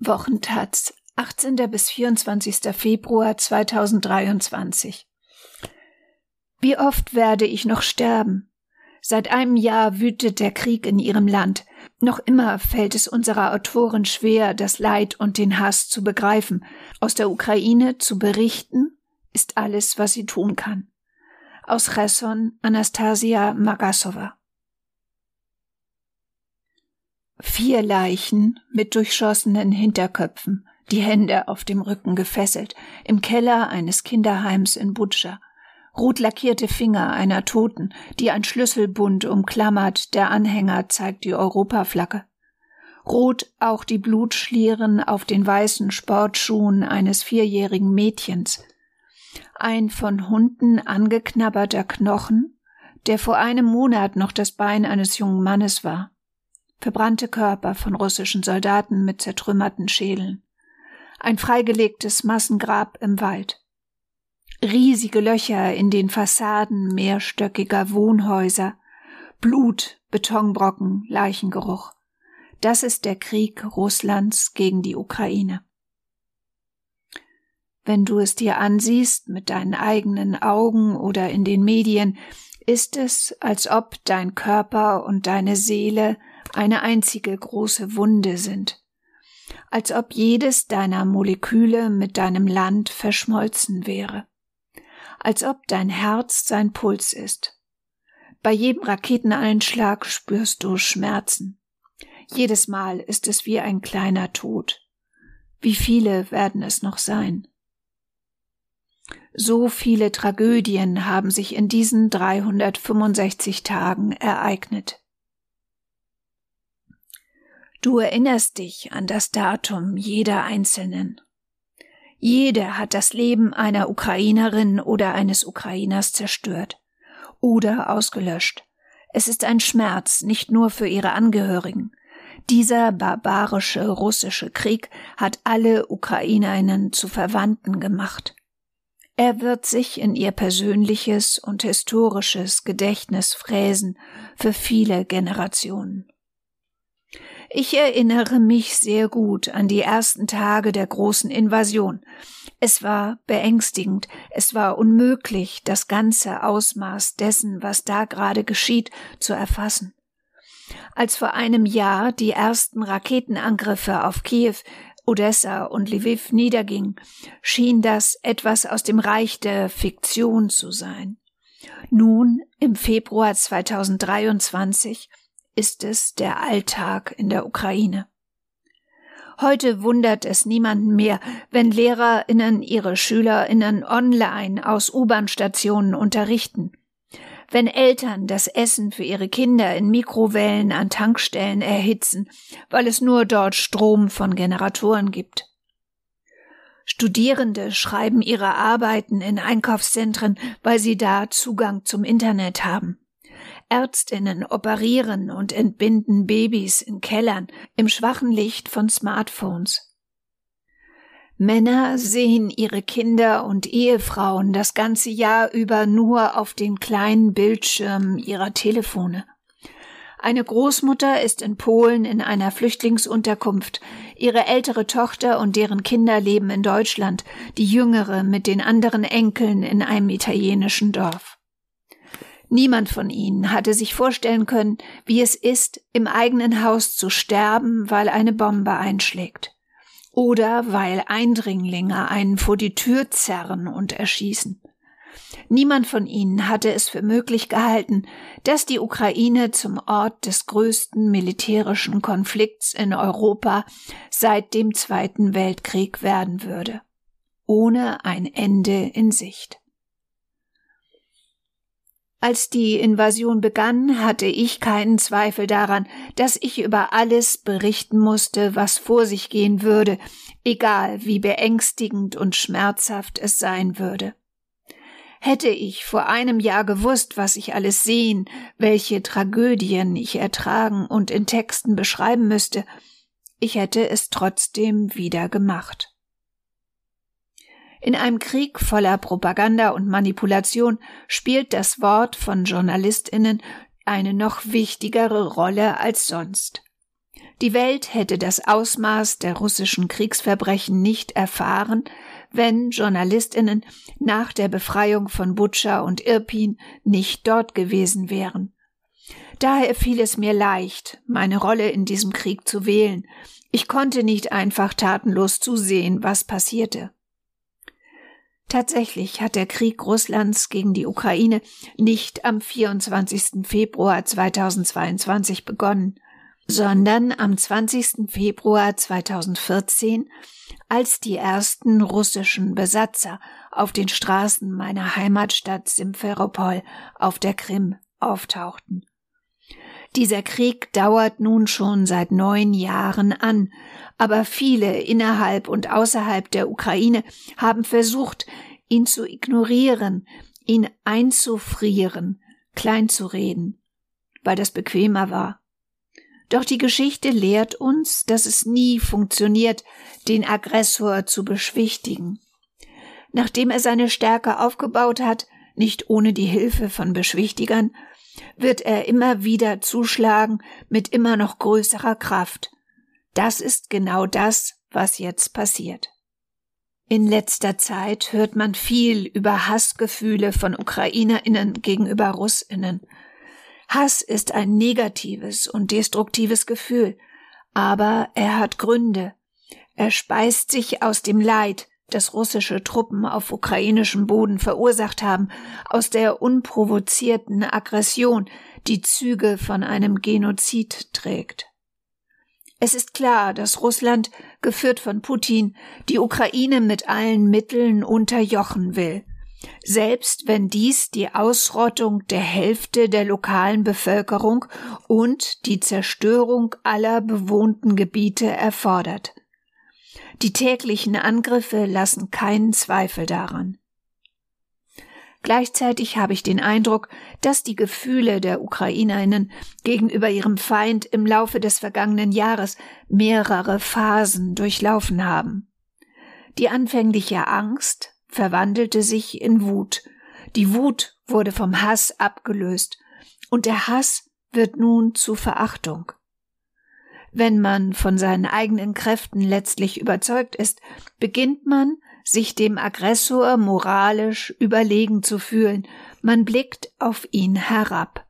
Wochentaz, 18. bis 24. Februar 2023. Wie oft werde ich noch sterben? Seit einem Jahr wütet der Krieg in ihrem Land. Noch immer fällt es unserer Autorin schwer, das Leid und den Hass zu begreifen. Aus der Ukraine zu berichten, ist alles, was sie tun kann. Aus Cherson, Anastasia Magasova. Vier Leichen mit durchschossenen Hinterköpfen, die Hände auf dem Rücken gefesselt, im Keller eines Kinderheims in Butscha. Rot lackierte Finger einer Toten, die ein Schlüsselbund umklammert, der Anhänger zeigt die Europaflagge. Rot auch die Blutschlieren auf den weißen Sportschuhen eines vierjährigen Mädchens. Ein von Hunden angeknabberter Knochen, der vor einem Monat noch das Bein eines jungen Mannes war verbrannte Körper von russischen Soldaten mit zertrümmerten Schädeln, ein freigelegtes Massengrab im Wald, riesige Löcher in den Fassaden mehrstöckiger Wohnhäuser, Blut, Betonbrocken, Leichengeruch. Das ist der Krieg Russlands gegen die Ukraine. Wenn du es dir ansiehst mit deinen eigenen Augen oder in den Medien, ist es, als ob dein Körper und deine Seele eine einzige große Wunde sind, als ob jedes deiner Moleküle mit deinem Land verschmolzen wäre, als ob dein Herz sein Puls ist. Bei jedem Raketeneinschlag spürst du Schmerzen. Jedes Mal ist es wie ein kleiner Tod. Wie viele werden es noch sein? So viele Tragödien haben sich in diesen 365 Tagen ereignet. Du erinnerst dich an das Datum jeder Einzelnen. Jeder hat das Leben einer Ukrainerin oder eines Ukrainers zerstört oder ausgelöscht. Es ist ein Schmerz nicht nur für ihre Angehörigen. Dieser barbarische russische Krieg hat alle Ukrainerinnen zu Verwandten gemacht. Er wird sich in ihr persönliches und historisches Gedächtnis fräsen für viele Generationen. Ich erinnere mich sehr gut an die ersten Tage der großen Invasion. Es war beängstigend, es war unmöglich, das ganze Ausmaß dessen, was da gerade geschieht, zu erfassen. Als vor einem Jahr die ersten Raketenangriffe auf Kiew, Odessa und Lviv niedergingen, schien das etwas aus dem Reich der Fiktion zu sein. Nun, im Februar 2023, ist es der Alltag in der Ukraine. Heute wundert es niemanden mehr, wenn Lehrerinnen ihre Schülerinnen online aus U-Bahn-Stationen unterrichten, wenn Eltern das Essen für ihre Kinder in Mikrowellen an Tankstellen erhitzen, weil es nur dort Strom von Generatoren gibt. Studierende schreiben ihre Arbeiten in Einkaufszentren, weil sie da Zugang zum Internet haben. Ärztinnen operieren und entbinden Babys in Kellern im schwachen Licht von Smartphones. Männer sehen ihre Kinder und Ehefrauen das ganze Jahr über nur auf den kleinen Bildschirmen ihrer Telefone. Eine Großmutter ist in Polen in einer Flüchtlingsunterkunft. Ihre ältere Tochter und deren Kinder leben in Deutschland, die jüngere mit den anderen Enkeln in einem italienischen Dorf. Niemand von ihnen hatte sich vorstellen können, wie es ist, im eigenen Haus zu sterben, weil eine Bombe einschlägt. Oder weil Eindringlinge einen vor die Tür zerren und erschießen. Niemand von ihnen hatte es für möglich gehalten, dass die Ukraine zum Ort des größten militärischen Konflikts in Europa seit dem Zweiten Weltkrieg werden würde. Ohne ein Ende in Sicht. Als die Invasion begann, hatte ich keinen Zweifel daran, dass ich über alles berichten musste, was vor sich gehen würde, egal wie beängstigend und schmerzhaft es sein würde. Hätte ich vor einem Jahr gewusst, was ich alles sehen, welche Tragödien ich ertragen und in Texten beschreiben müsste, ich hätte es trotzdem wieder gemacht. In einem Krieg voller Propaganda und Manipulation spielt das Wort von Journalistinnen eine noch wichtigere Rolle als sonst. Die Welt hätte das Ausmaß der russischen Kriegsverbrechen nicht erfahren, wenn Journalistinnen nach der Befreiung von Butscha und Irpin nicht dort gewesen wären. Daher fiel es mir leicht, meine Rolle in diesem Krieg zu wählen. Ich konnte nicht einfach tatenlos zusehen, was passierte. Tatsächlich hat der Krieg Russlands gegen die Ukraine nicht am 24. Februar 2022 begonnen, sondern am 20. Februar 2014, als die ersten russischen Besatzer auf den Straßen meiner Heimatstadt Simferopol auf der Krim auftauchten. Dieser Krieg dauert nun schon seit neun Jahren an, aber viele innerhalb und außerhalb der Ukraine haben versucht, ihn zu ignorieren, ihn einzufrieren, kleinzureden, weil das bequemer war. Doch die Geschichte lehrt uns, dass es nie funktioniert, den Aggressor zu beschwichtigen. Nachdem er seine Stärke aufgebaut hat, nicht ohne die Hilfe von Beschwichtigern, wird er immer wieder zuschlagen mit immer noch größerer Kraft. Das ist genau das, was jetzt passiert. In letzter Zeit hört man viel über Hassgefühle von Ukrainerinnen gegenüber Russinnen. Hass ist ein negatives und destruktives Gefühl, aber er hat Gründe. Er speist sich aus dem Leid, das russische Truppen auf ukrainischem Boden verursacht haben, aus der unprovozierten Aggression, die Züge von einem Genozid trägt. Es ist klar, dass Russland, geführt von Putin, die Ukraine mit allen Mitteln unterjochen will selbst wenn dies die Ausrottung der Hälfte der lokalen Bevölkerung und die Zerstörung aller bewohnten Gebiete erfordert. Die täglichen Angriffe lassen keinen Zweifel daran. Gleichzeitig habe ich den Eindruck, dass die Gefühle der Ukrainerinnen gegenüber ihrem Feind im Laufe des vergangenen Jahres mehrere Phasen durchlaufen haben. Die anfängliche Angst, verwandelte sich in Wut. Die Wut wurde vom Hass abgelöst, und der Hass wird nun zu Verachtung. Wenn man von seinen eigenen Kräften letztlich überzeugt ist, beginnt man, sich dem Aggressor moralisch überlegen zu fühlen, man blickt auf ihn herab.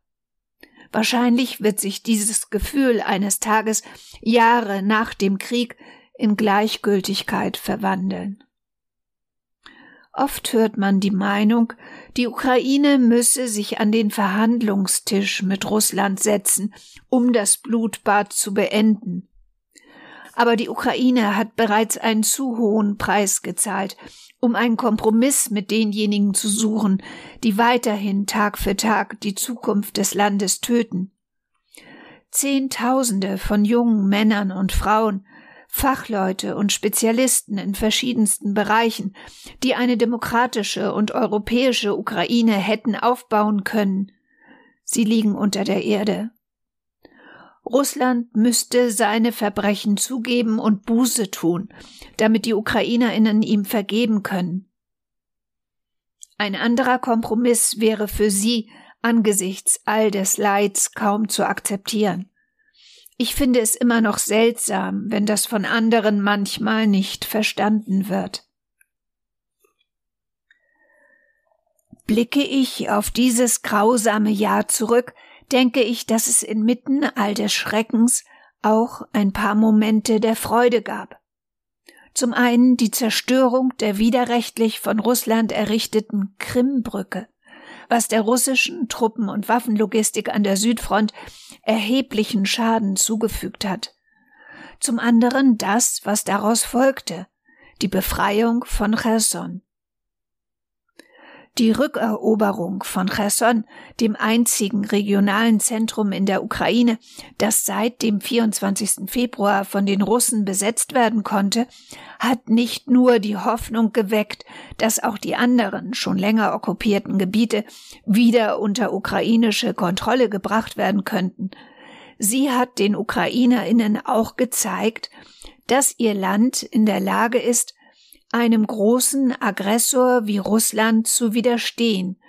Wahrscheinlich wird sich dieses Gefühl eines Tages Jahre nach dem Krieg in Gleichgültigkeit verwandeln. Oft hört man die Meinung, die Ukraine müsse sich an den Verhandlungstisch mit Russland setzen, um das Blutbad zu beenden. Aber die Ukraine hat bereits einen zu hohen Preis gezahlt, um einen Kompromiss mit denjenigen zu suchen, die weiterhin Tag für Tag die Zukunft des Landes töten. Zehntausende von jungen Männern und Frauen Fachleute und Spezialisten in verschiedensten Bereichen, die eine demokratische und europäische Ukraine hätten aufbauen können. Sie liegen unter der Erde. Russland müsste seine Verbrechen zugeben und Buße tun, damit die Ukrainerinnen ihm vergeben können. Ein anderer Kompromiss wäre für sie angesichts all des Leids kaum zu akzeptieren. Ich finde es immer noch seltsam, wenn das von anderen manchmal nicht verstanden wird. Blicke ich auf dieses grausame Jahr zurück, denke ich, dass es inmitten all des Schreckens auch ein paar Momente der Freude gab. Zum einen die Zerstörung der widerrechtlich von Russland errichteten Krimbrücke was der russischen Truppen- und Waffenlogistik an der Südfront erheblichen Schaden zugefügt hat. Zum anderen das, was daraus folgte, die Befreiung von Cherson. Die Rückeroberung von Cherson, dem einzigen regionalen Zentrum in der Ukraine, das seit dem 24. Februar von den Russen besetzt werden konnte, hat nicht nur die Hoffnung geweckt, dass auch die anderen schon länger okkupierten Gebiete wieder unter ukrainische Kontrolle gebracht werden könnten. Sie hat den Ukrainerinnen auch gezeigt, dass ihr Land in der Lage ist, einem großen Aggressor wie Russland zu widerstehen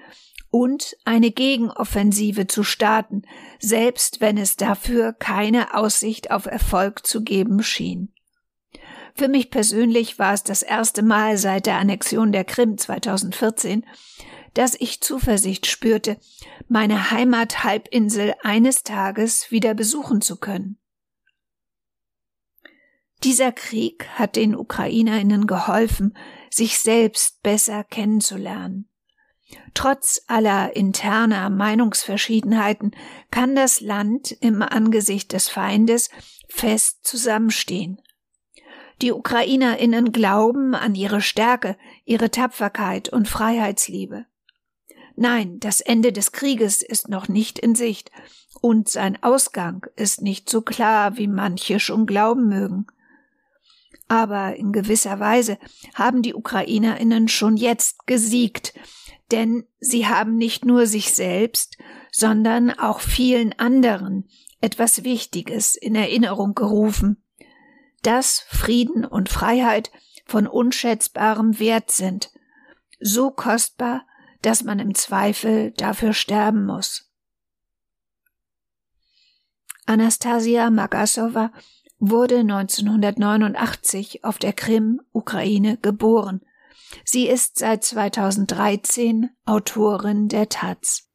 und eine Gegenoffensive zu starten, selbst wenn es dafür keine Aussicht auf Erfolg zu geben schien. Für mich persönlich war es das erste Mal seit der Annexion der Krim 2014, dass ich Zuversicht spürte, meine Heimathalbinsel eines Tages wieder besuchen zu können. Dieser Krieg hat den Ukrainerinnen geholfen, sich selbst besser kennenzulernen. Trotz aller interner Meinungsverschiedenheiten kann das Land im Angesicht des Feindes fest zusammenstehen. Die Ukrainerinnen glauben an ihre Stärke, ihre Tapferkeit und Freiheitsliebe. Nein, das Ende des Krieges ist noch nicht in Sicht, und sein Ausgang ist nicht so klar, wie manche schon glauben mögen. Aber in gewisser Weise haben die Ukrainerinnen schon jetzt gesiegt, denn sie haben nicht nur sich selbst, sondern auch vielen anderen etwas Wichtiges in Erinnerung gerufen, dass Frieden und Freiheit von unschätzbarem Wert sind, so kostbar, dass man im Zweifel dafür sterben muss. Anastasia Magasova wurde 1989 auf der Krim, Ukraine, geboren. Sie ist seit 2013 Autorin der Taz.